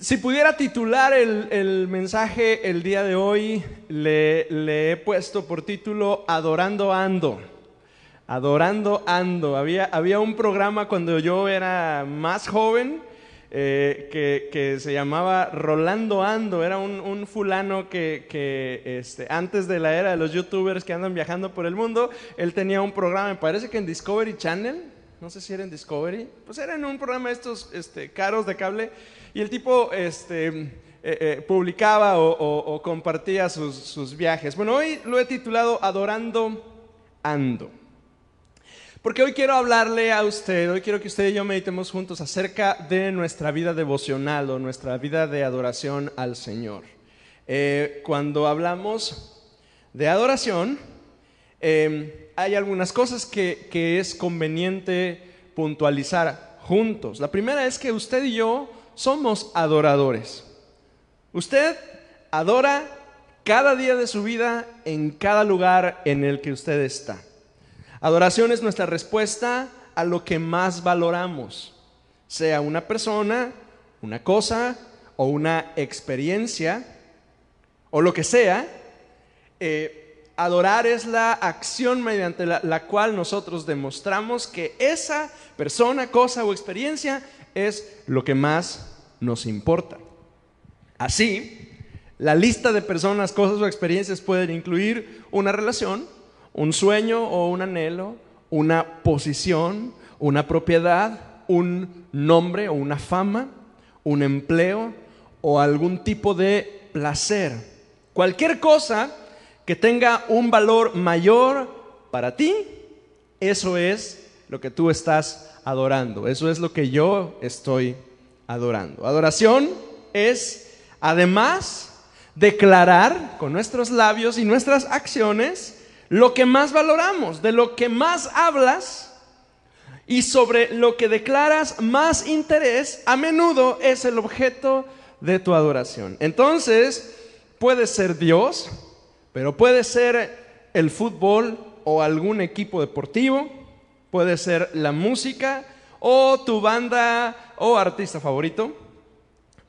Si pudiera titular el, mensaje el día de hoy, le, le, he puesto por título Adorando Ando. Adorando Ando. Había, había un programa cuando yo era más joven eh, que, se llamaba Rolando Ando. Era un, fulano que, que este, antes de la era de los youtubers que andan viajando por el mundo, él tenía un programa, me parece que en Discovery Channel. No sé si era en Discovery. Pues era en un programa de estos este, caros de cable y el tipo este, eh, eh, publicaba o, compartía sus, viajes. Bueno, hoy lo he titulado Adorando Ando. Porque hoy quiero hablarle a usted, hoy quiero que usted y yo meditemos juntos acerca de nuestra vida devocional o nuestra vida de adoración al Señor. Eh, cuando hablamos de adoración, hay algunas cosas que es conveniente puntualizar juntos. La primera es que usted y yo somos adoradores. Usted adora cada día de su vida en cada lugar en el que usted está. Adoración es nuestra respuesta a lo que más valoramos, sea una persona, una cosa o una experiencia o lo que sea. Eh, adorar es la acción mediante la cual nosotros demostramos que esa persona, cosa o experiencia es lo que más nos importa. Así, la lista de personas, cosas o experiencias pueden incluir una relación, un sueño o un anhelo, una posición, una propiedad, un nombre o una fama, un empleo o algún tipo de placer. Cualquier cosa que tenga un valor mayor para ti, eso es lo que tú estás adorando. Eso es lo que yo estoy adorando. Adoración es, además, declarar con nuestros labios y nuestras acciones lo que más valoramos, de lo que más hablas y sobre lo que declaras más interés, a menudo es el objeto de tu adoración. Entonces, puede ser Dios, pero puede ser el fútbol o algún equipo deportivo, puede ser la música o tu banda o artista favorito.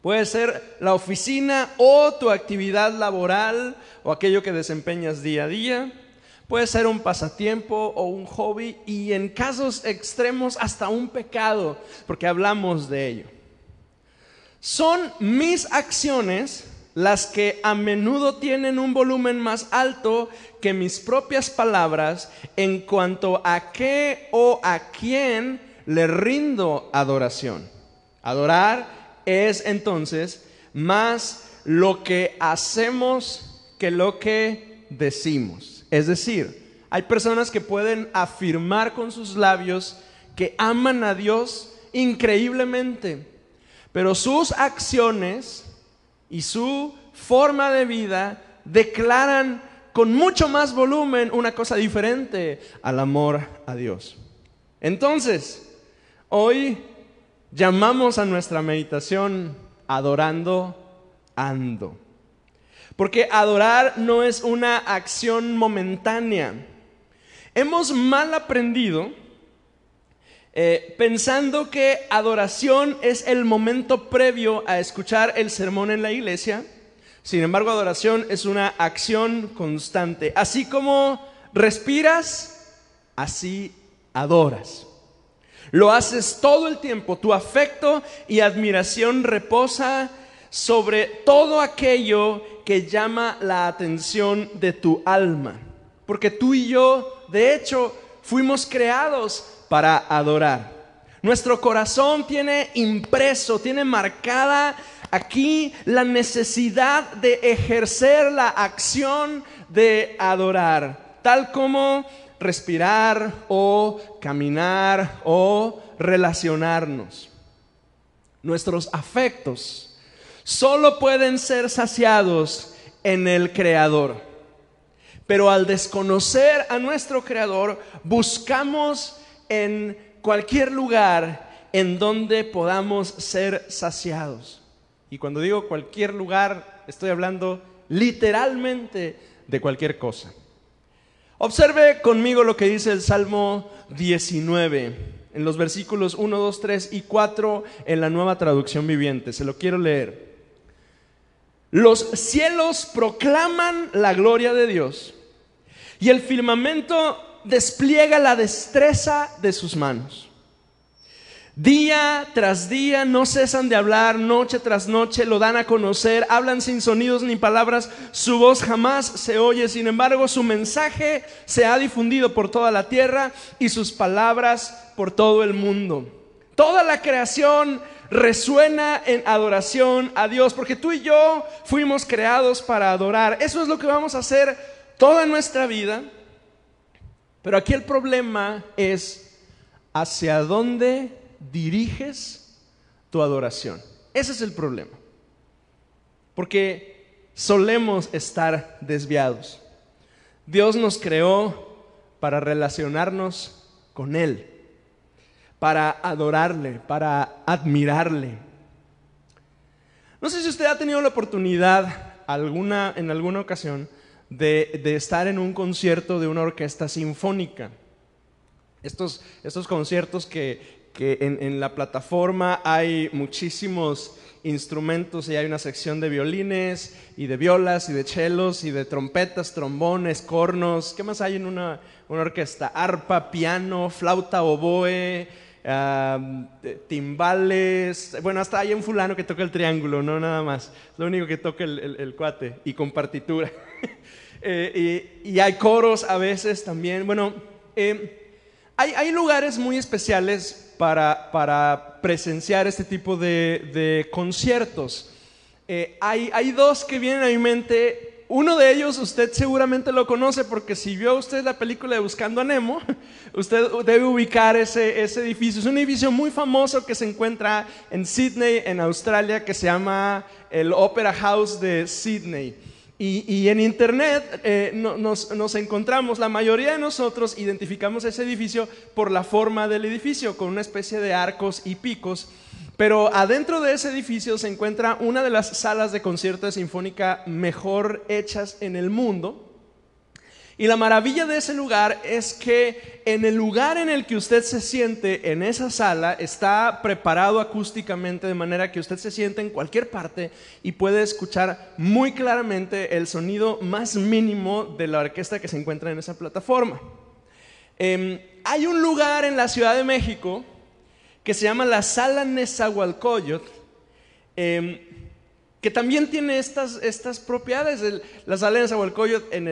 Puede ser la oficina o tu actividad laboral o aquello que desempeñas día a día. Puede ser un pasatiempo o un hobby y en casos extremos hasta un pecado, porque hablamos de ello. Son mis acciones las que a menudo tienen un volumen más alto que mis propias palabras en cuanto a qué o a quién le rindo adoración. Adorar es entonces más lo que hacemos que lo que decimos. Es decir, hay personas que pueden afirmar con sus labios que aman a Dios increíblemente, pero sus acciones y su forma de vida declaran con mucho más volumen una cosa diferente al amor a Dios. Entonces, hoy llamamos a nuestra meditación adorando ando. Porque adorar no es una acción momentánea. Hemos mal aprendido eh, pensando que adoración es el momento previo a escuchar el sermón en la iglesia. Sin embargo, adoración es una acción constante. Así como respiras, así adoras. Lo haces todo el tiempo. Tu afecto y admiración reposa sobre todo aquello que llama la atención de tu alma. Porque tú y yo, de hecho, fuimos creados para adorar. Nuestro corazón tiene impreso, tiene marcada aquí la necesidad de ejercer la acción de adorar, tal como respirar o caminar o relacionarnos. Nuestros afectos solo pueden ser saciados en el Creador. Pero al desconocer a nuestro Creador, buscamos en cualquier lugar en donde podamos ser saciados. Y cuando digo cualquier lugar, estoy hablando literalmente de cualquier cosa. Observe conmigo lo que dice el Salmo 19. en los versículos 1, 2, 3 y 4 en la nueva traducción viviente. Se lo quiero leer. Los cielos proclaman la gloria de Dios y el firmamento despliega la destreza de sus manos. Día tras día no cesan de hablar, noche tras noche lo dan a conocer, hablan sin sonidos ni palabras, su voz jamás se oye, sin embargo su mensaje se ha difundido por toda la tierra y sus palabras por todo el mundo. Toda la creación resuena en adoración a Dios, porque tú y yo fuimos creados para adorar. Eso es lo que vamos a hacer toda nuestra vida. Pero aquí el problema es hacia dónde diriges tu adoración. Ese es el problema. Porque solemos estar desviados. Dios nos creó para relacionarnos con Él, para adorarle, para admirarle. No sé si usted ha tenido la oportunidad alguna, en alguna ocasión de, estar en un concierto de una orquesta sinfónica. Estos, estos conciertos que, que en, la plataforma hay muchísimos instrumentos y hay una sección de violines y de violas y de chelos y de trompetas, trombones, cornos. ¿Qué más hay en una, orquesta? Arpa, piano, flauta, oboe, timbales. Bueno, hasta hay un fulano que toca el triángulo, no nada más. Lo único que toca el, cuate y con partitura. Eh, y, hay coros a veces también. Bueno, eh, hay, hay lugares muy especiales para, presenciar este tipo de, conciertos. Eh, hay, hay dos que vienen a mi mente uno de ellos usted seguramente lo conoce porque si vio usted la película de Buscando a Nemo, usted debe ubicar ese, ese, edificio. Es un edificio muy famoso que se encuentra en Sydney, en Australia, que se llama el Opera House de Sydney. Y, en Internet eh, nos, encontramos, la mayoría de nosotros identificamos ese edificio por la forma del edificio, con una especie de arcos y picos. Pero adentro de ese edificio se encuentra una de las salas de concierto de sinfónica mejor hechas en el mundo. Y la maravilla de ese lugar es que en el lugar en el que usted se siente, en esa sala, está preparado acústicamente de manera que usted se siente en cualquier parte y puede escuchar muy claramente el sonido más mínimo de la orquesta que se encuentra en esa plataforma. Em, hay un lugar en la Ciudad de México que se llama la Sala Nezahualcóyotl. Em, que también tiene estas, estas propiedades. la sala de en,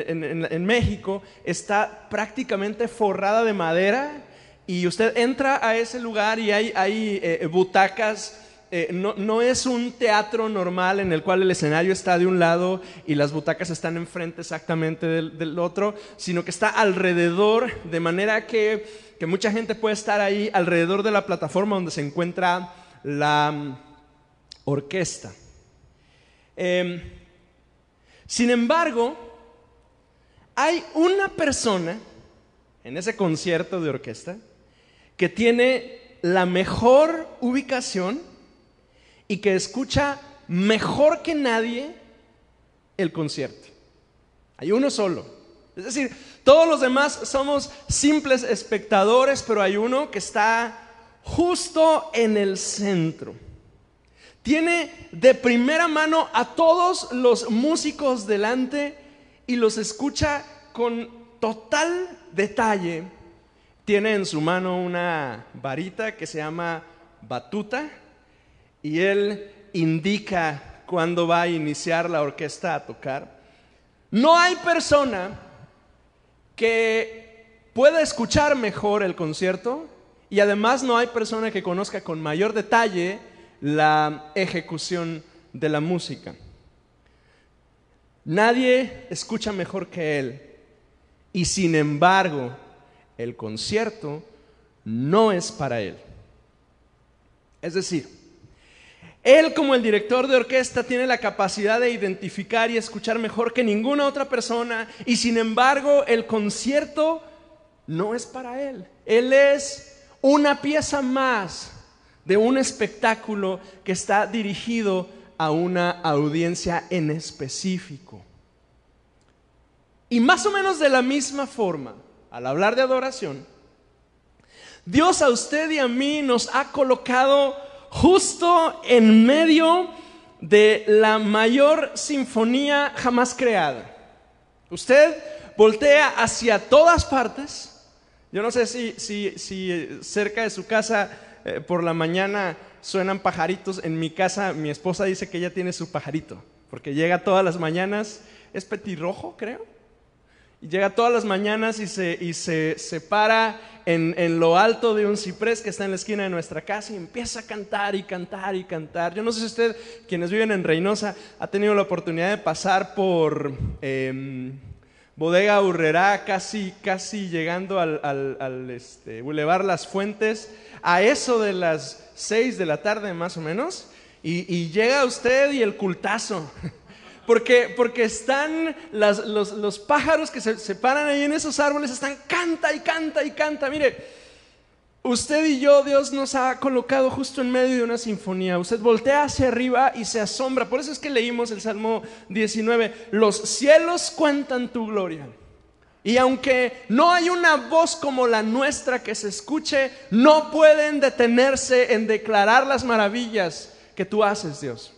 en, México está prácticamente forrada de madera y usted entra a ese lugar y hay, hay eh, butacas. Eh, no, no, es un teatro normal en el cual el escenario está de un lado y las butacas están enfrente exactamente del, del otro, sino que está alrededor, de manera que, que mucha gente puede estar ahí alrededor de la plataforma donde se encuentra la mm, orquesta. Em, sin embargo, hay una persona en ese concierto de orquesta que tiene la mejor ubicación y que escucha mejor que nadie el concierto. Hay uno solo. Es decir, todos los demás somos simples espectadores, pero hay uno que está justo en el centro. Tiene de primera mano a todos los músicos delante y los escucha con total detalle. Tiene en su mano una varita que se llama batuta y él indica cuándo va a iniciar la orquesta a tocar. No hay persona que pueda escuchar mejor el concierto y además no hay persona que conozca con mayor detalle la ejecución de la música. Nadie escucha mejor que él y sin embargo el concierto no es para él. Es decir, él como el director de orquesta tiene la capacidad de identificar y escuchar mejor que ninguna otra persona y sin embargo el concierto no es para él. Él es una pieza más de un espectáculo que está dirigido a una audiencia en específico. Y más o menos de la misma forma, al hablar de adoración, Dios a usted y a mí nos ha colocado justo en medio de la mayor sinfonía jamás creada. Usted voltea hacia todas partes. Yo no sé si, si, cerca de su casa eh, por la mañana suenan pajaritos. En mi casa mi esposa dice que ella tiene su pajarito, porque llega todas las mañanas, es petirrojo creo, y llega todas las mañanas y se, y se, se para en, en, lo alto de un ciprés que está en la esquina de nuestra casa y empieza a cantar y cantar y cantar. Yo no sé si usted, quienes viven en Reynosa, ha tenido la oportunidad de pasar por em, Bodega Urrera, casi, casi llegando al, al, al este, Boulevard Las Fuentes, a eso de las 6 de la tarde más o menos, y, y llega usted y el cultazo. Porque, porque están los, los, pájaros que se, se paran ahí en esos árboles, están canta y canta y canta. Mire, usted y yo, Dios nos ha colocado justo en medio de una sinfonía. Usted voltea hacia arriba y se asombra. Por eso es que leímos el Salmo 19. Los cielos cuentan tu gloria. Y aunque no hay una voz como la nuestra que se escuche, no pueden detenerse en declarar las maravillas que tú haces, Dios.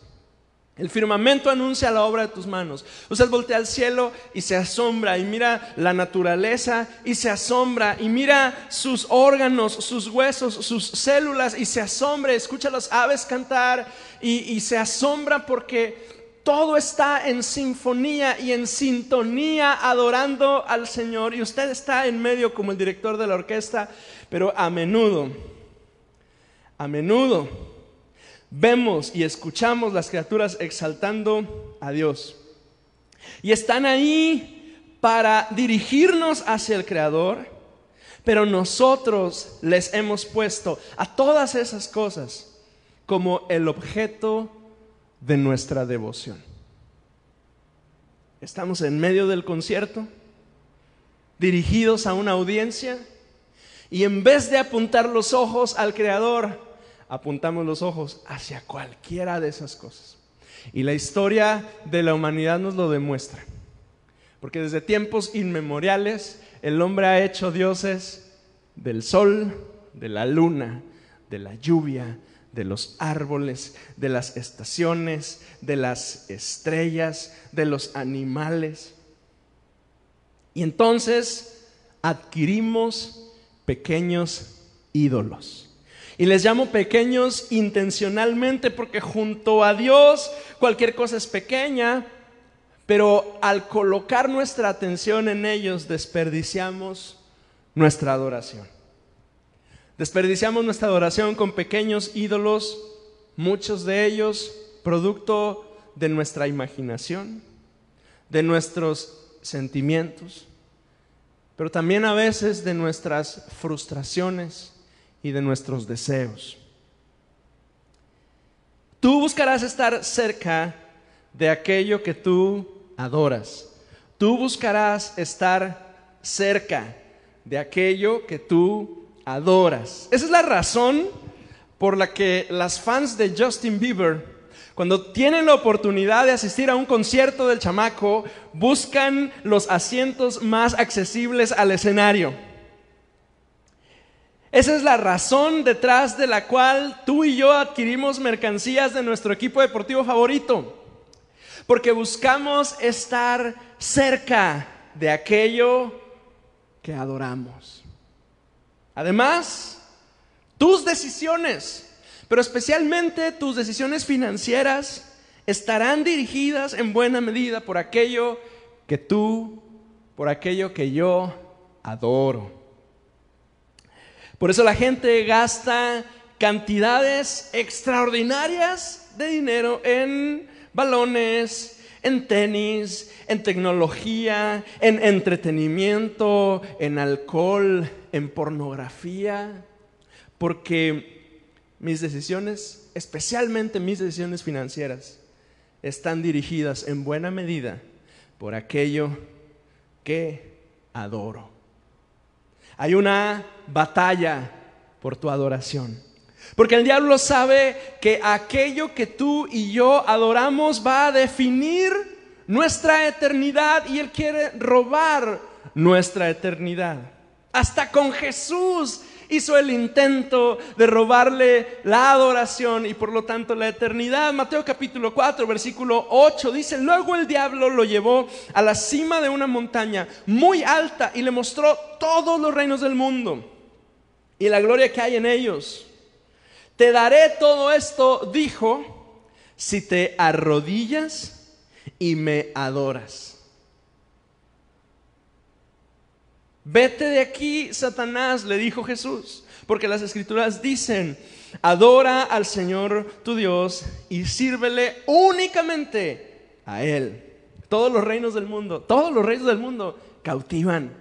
El firmamento anuncia la obra de tus manos. Usted voltea al cielo y se asombra y mira la naturaleza y se asombra y mira sus órganos, sus huesos, sus células y se asombra, escucha a las aves cantar y, y se asombra porque todo está en sinfonía y en sintonía adorando al Señor y usted está en medio como el director de la orquesta, pero a menudo, a menudo vemos y escuchamos las criaturas exaltando a Dios. Y están ahí para dirigirnos hacia el Creador, pero nosotros les hemos puesto a todas esas cosas como el objeto de nuestra devoción. Estamos en medio del concierto, dirigidos a una audiencia, y en vez de apuntar los ojos al Creador, apuntamos los ojos hacia cualquiera de esas cosas. Y la historia de la humanidad nos lo demuestra. Porque desde tiempos inmemoriales el hombre ha hecho dioses del sol, de la luna, de la lluvia, de los árboles, de las estaciones, de las estrellas, de los animales. Y entonces adquirimos pequeños ídolos. Y les llamo pequeños intencionalmente porque junto a Dios cualquier cosa es pequeña, pero al colocar nuestra atención en ellos desperdiciamos nuestra adoración. Desperdiciamos nuestra adoración con pequeños ídolos, muchos de ellos producto de nuestra imaginación, de nuestros sentimientos, pero también a veces de nuestras frustraciones y de nuestros deseos. Tú buscarás estar cerca de aquello que tú adoras. Tú buscarás estar cerca de aquello que tú adoras. Esa es la razón por la que las fans de Justin Bieber, cuando tienen la oportunidad de asistir a un concierto del chamaco, buscan los asientos más accesibles al escenario. Esa es la razón detrás de la cual tú y yo adquirimos mercancías de nuestro equipo deportivo favorito. Porque buscamos estar cerca de aquello que adoramos. Además, tus decisiones, pero especialmente tus decisiones financieras, estarán dirigidas en buena medida por aquello que tú, por aquello que yo adoro. Por eso la gente gasta cantidades extraordinarias de dinero en balones, en tenis, en tecnología, en entretenimiento, en alcohol, en pornografía, porque mis decisiones, especialmente mis decisiones financieras, están dirigidas en buena medida por aquello que adoro. Hay una batalla por tu adoración. Porque el diablo sabe que aquello que tú y yo adoramos va a definir nuestra eternidad y él quiere robar nuestra eternidad. Hasta con Jesús hizo el intento de robarle la adoración y por lo tanto la eternidad. Mateo capítulo 4, versículo 8 dice, luego el diablo lo llevó a la cima de una montaña muy alta y le mostró todos los reinos del mundo y la gloria que hay en ellos. Te daré todo esto, dijo, si te arrodillas y me adoras. Vete de aquí, Satanás, le dijo Jesús, porque las escrituras dicen, adora al Señor tu Dios y sírvele únicamente a Él. Todos los reinos del mundo, todos los reinos del mundo cautivan.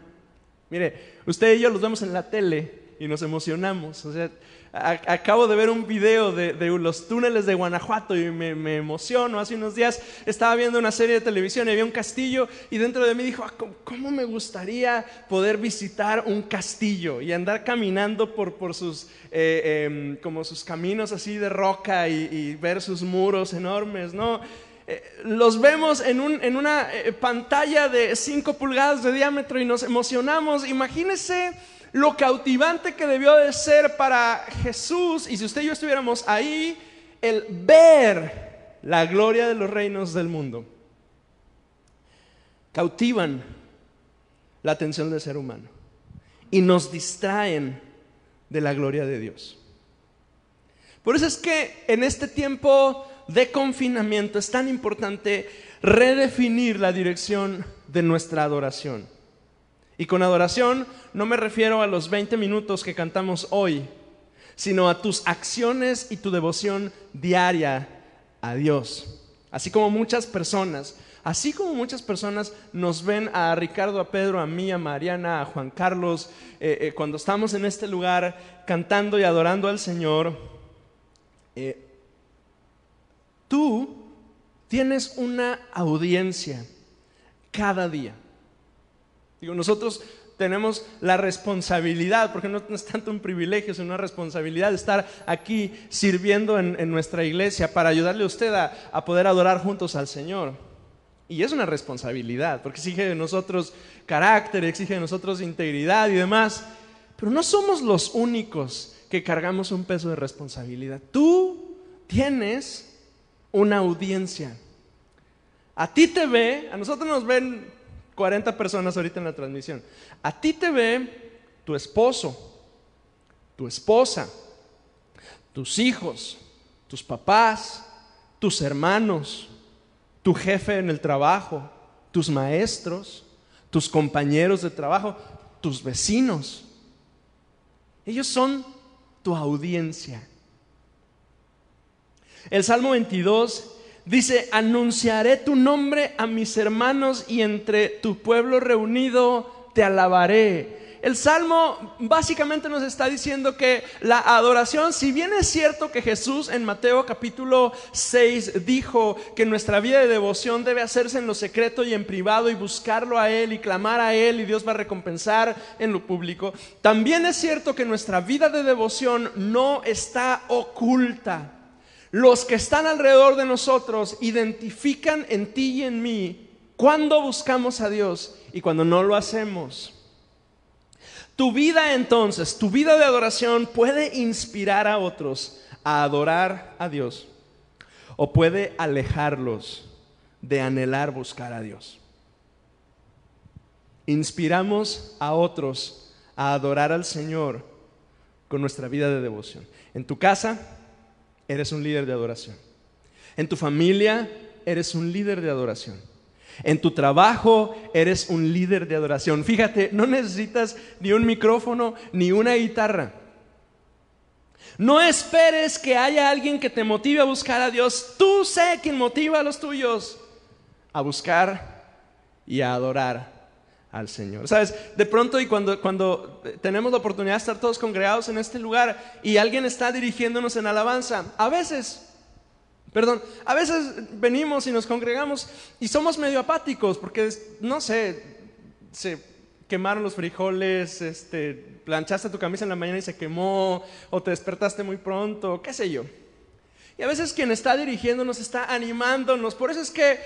Mire, usted y yo los vemos en la tele y nos emocionamos. O sea, acabo de ver un video de, los túneles de Guanajuato y me, emociono. Hace unos días estaba viendo una serie de televisión y había un castillo y dentro de mí dijo, ah, ¿cómo, me gustaría poder visitar un castillo y andar caminando por, por sus, eh, em, como sus caminos así de roca y, ver sus muros enormes, ¿no? Eh, los vemos en, en una eh, pantalla de 5 pulgadas de diámetro y nos emocionamos. Imagínese lo cautivante que debió de ser para Jesús, y si usted y yo estuviéramos ahí, el ver la gloria de los reinos del mundo. Cautivan la atención del ser humano y nos distraen de la gloria de Dios. Por eso es que en este tiempo de confinamiento es tan importante redefinir la dirección de nuestra adoración. Y con adoración no me refiero a los 20 minutos que cantamos hoy, sino a tus acciones y tu devoción diaria a Dios. Así como muchas personas, así como muchas personas nos ven a Ricardo, a Pedro, a mí, a Mariana, a Juan Carlos, eh, eh, cuando estamos en este lugar cantando y adorando al Señor, eh, tú tienes una audiencia cada día nosotros tenemos la responsabilidad, porque no, es tanto un privilegio, sino una responsabilidad de estar aquí sirviendo en, nuestra iglesia para ayudarle a usted a, poder adorar juntos al Señor. Y es una responsabilidad, porque exige de nosotros carácter, exige de nosotros integridad y demás. Pero no somos los únicos que cargamos un peso de responsabilidad. Tú tienes una audiencia. A ti te ve, a nosotros nos ven 40 personas ahorita en la transmisión. A ti te ve tu esposo, tu esposa, tus hijos, tus papás, tus hermanos, tu jefe en el trabajo, tus maestros, tus compañeros de trabajo, tus vecinos. Ellos son tu audiencia. El Salmo 22 Dice, anunciaré tu nombre a mis hermanos y entre tu pueblo reunido te alabaré. El Salmo básicamente nos está diciendo que la adoración, si bien es cierto que Jesús en Mateo capítulo 6 dijo que nuestra vida de devoción debe hacerse en lo secreto y en privado y buscarlo a Él y clamar a Él y Dios va a recompensar en lo público, también es cierto que nuestra vida de devoción no está oculta. Los que están alrededor de nosotros identifican en ti y en mí cuando buscamos a Dios y cuando no lo hacemos. Tu vida entonces, tu vida de adoración puede inspirar a otros a adorar a Dios o puede alejarlos de anhelar buscar a Dios. Inspiramos a otros a adorar al Señor con nuestra vida de devoción. En tu casa, eres un líder de adoración. En tu familia, eres un líder de adoración. En tu trabajo eres un líder de adoración. Fíjate, no necesitas ni un micrófono ni una guitarra. No esperes que haya alguien que te motive a buscar a Dios. Tú sé quien motiva a los tuyos a buscar y a adorar al Señor. Sabes, de pronto y cuando, cuando tenemos la oportunidad de estar todos congregados en este lugar y alguien está dirigiéndonos en alabanza, a veces, perdón, a veces venimos y nos congregamos y somos medio apáticos porque, no sé, se quemaron los frijoles, este, planchaste tu camisa en la mañana y se quemó, o te despertaste muy pronto, qué sé yo. Y a veces quien está dirigiéndonos está animándonos. Por eso es que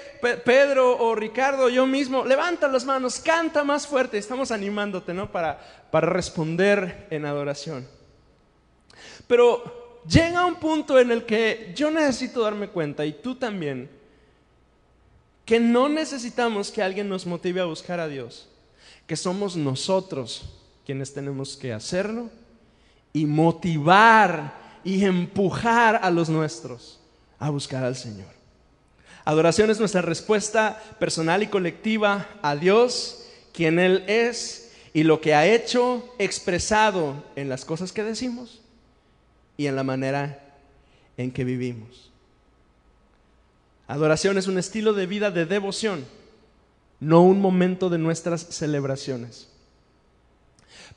Pedro o Ricardo, yo mismo, levanta las manos, canta más fuerte. Estamos animándote, ¿no? Para, para responder en adoración. Pero llega un punto en el que yo necesito darme cuenta, y tú también, que no necesitamos que alguien nos motive a buscar a Dios, que somos nosotros quienes tenemos que hacerlo y motivar y empujar a los nuestros a buscar al Señor. Adoración es nuestra respuesta personal y colectiva a Dios, quien Él es y lo que ha hecho expresado en las cosas que decimos y en la manera en que vivimos. Adoración es un estilo de vida de devoción, no un momento de nuestras celebraciones.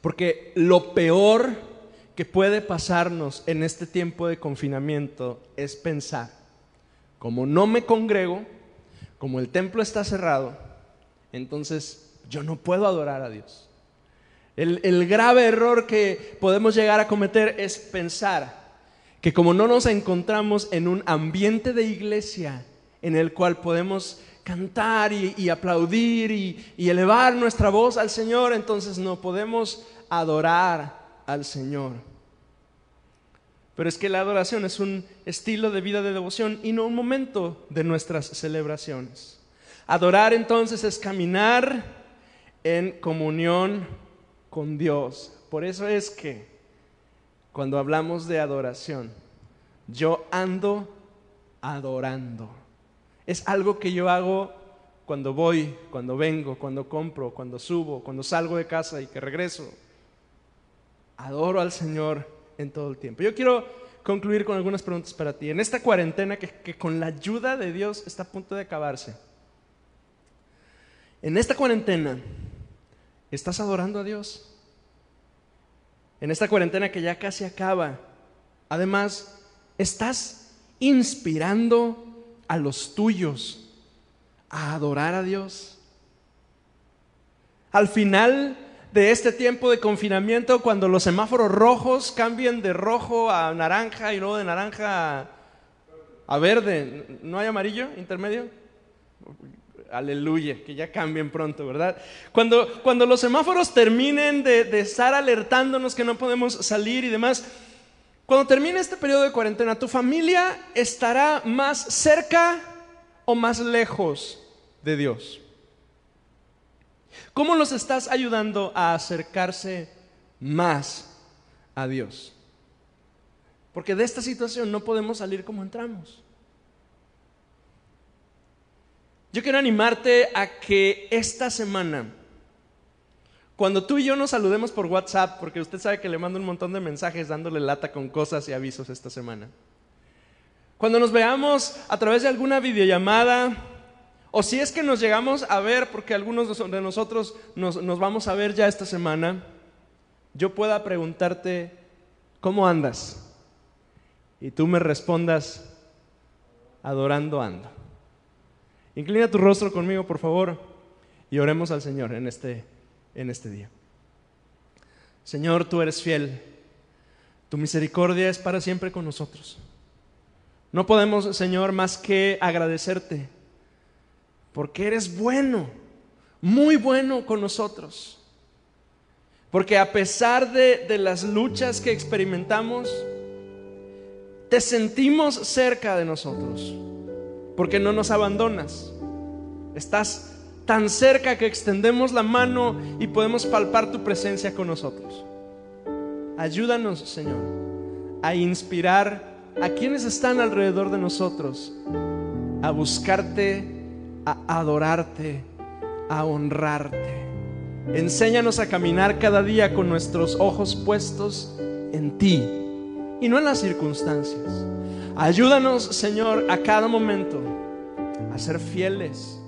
Porque lo peor que puede pasarnos en este tiempo de confinamiento es pensar, como no me congrego, como el templo está cerrado, entonces yo no puedo adorar a Dios. El, grave error que podemos llegar a cometer es pensar que como no nos encontramos en un ambiente de iglesia en el cual podemos cantar y, aplaudir y, y elevar nuestra voz al Señor, entonces no podemos adorar al Señor. Pero es que la adoración es un estilo de vida de devoción y no un momento de nuestras celebraciones. Adorar entonces es caminar en comunión con Dios. Por eso es que cuando hablamos de adoración, yo ando adorando. Es algo que yo hago cuando voy, cuando vengo, cuando compro, cuando subo, cuando salgo de casa y que regreso adoro al Señor en todo el tiempo. Yo quiero concluir con algunas preguntas para ti. En esta cuarentena que, con la ayuda de Dios está a punto de acabarse. En esta cuarentena, ¿estás adorando a Dios? En esta cuarentena que ya casi acaba, además, ¿estás inspirando a los tuyos a adorar a Dios? Al final de este tiempo de confinamiento cuando los semáforos rojos cambien de rojo a naranja y luego de naranja a, verde. ¿No hay amarillo intermedio? Aleluya, que ya cambien pronto, ¿verdad? Cuando, cuando los semáforos terminen de, de estar alertándonos que no podemos salir y demás, cuando termine este periodo de cuarentena, ¿tu familia estará más cerca o más lejos de Dios? ¿Cómo los estás ayudando a acercarse más a Dios? Porque de esta situación no podemos salir como entramos. Yo quiero animarte a que esta semana, cuando tú y yo nos saludemos por WhatsApp, porque usted sabe que le mando un montón de mensajes dándole lata con cosas y avisos esta semana, cuando nos veamos a través de alguna videollamada, o si es que nos llegamos a ver, porque algunos de nosotros nos, vamos a ver ya esta semana, yo pueda preguntarte, ¿cómo andas? Y tú me respondas, adorando ando. Inclina tu rostro conmigo, por favor, y oremos al Señor en este, en este día. Señor, tú eres fiel. Tu misericordia es para siempre con nosotros. No podemos, Señor, más que agradecerte porque eres bueno, muy bueno con nosotros. Porque a pesar de, las luchas que experimentamos, te sentimos cerca de nosotros, porque no nos abandonas. Estás tan cerca que extendemos la mano y podemos palpar tu presencia con nosotros. Ayúdanos, Señor, a inspirar a quienes están alrededor de nosotros a buscarte a adorarte, a honrarte. Enséñanos a caminar cada día con nuestros ojos puestos en ti y no en las circunstancias. Ayúdanos, Señor, a cada momento a ser fieles,